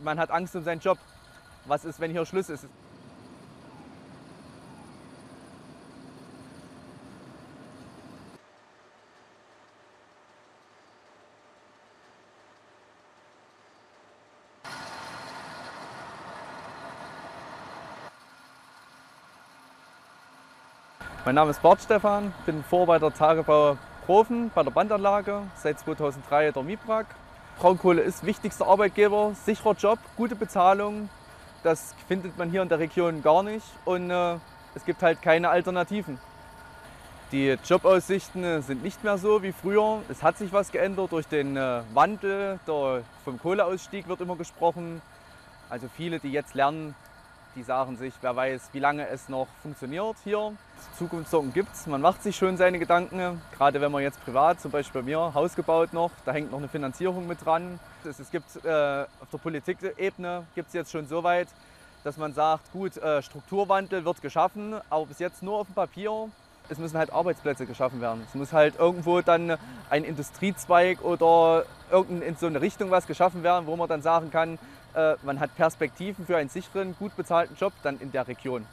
man hat Angst um seinen Job. Was ist, wenn hier Schluss ist? Mein Name ist Bart Stefan, bin Vorarbeiter Tagebau Profen bei der Bandanlage, seit 2003 der MIPRAG. Braunkohle ist wichtigster Arbeitgeber, sicherer Job, gute Bezahlung. Das findet man hier in der Region gar nicht und äh, es gibt halt keine Alternativen. Die Jobaussichten sind nicht mehr so wie früher. Es hat sich was geändert durch den äh, Wandel. Der, vom Kohleausstieg wird immer gesprochen. Also viele, die jetzt lernen, die sagen sich, wer weiß, wie lange es noch funktioniert hier. Zukunftssorgen gibt es, man macht sich schon seine Gedanken. Gerade wenn man jetzt privat, zum Beispiel bei mir, Haus gebaut noch, da hängt noch eine Finanzierung mit dran. Es, gibt äh, auf der Politikebene gibt es jetzt schon so weit, dass man sagt, gut, äh, Strukturwandel wird geschaffen, aber bis jetzt nur auf dem Papier. Es müssen halt Arbeitsplätze geschaffen werden. Es muss halt irgendwo dann ein Industriezweig oder in so eine Richtung was geschaffen werden, wo man dann sagen kann, äh, man hat Perspektiven für einen sicheren, gut bezahlten Job dann in der Region.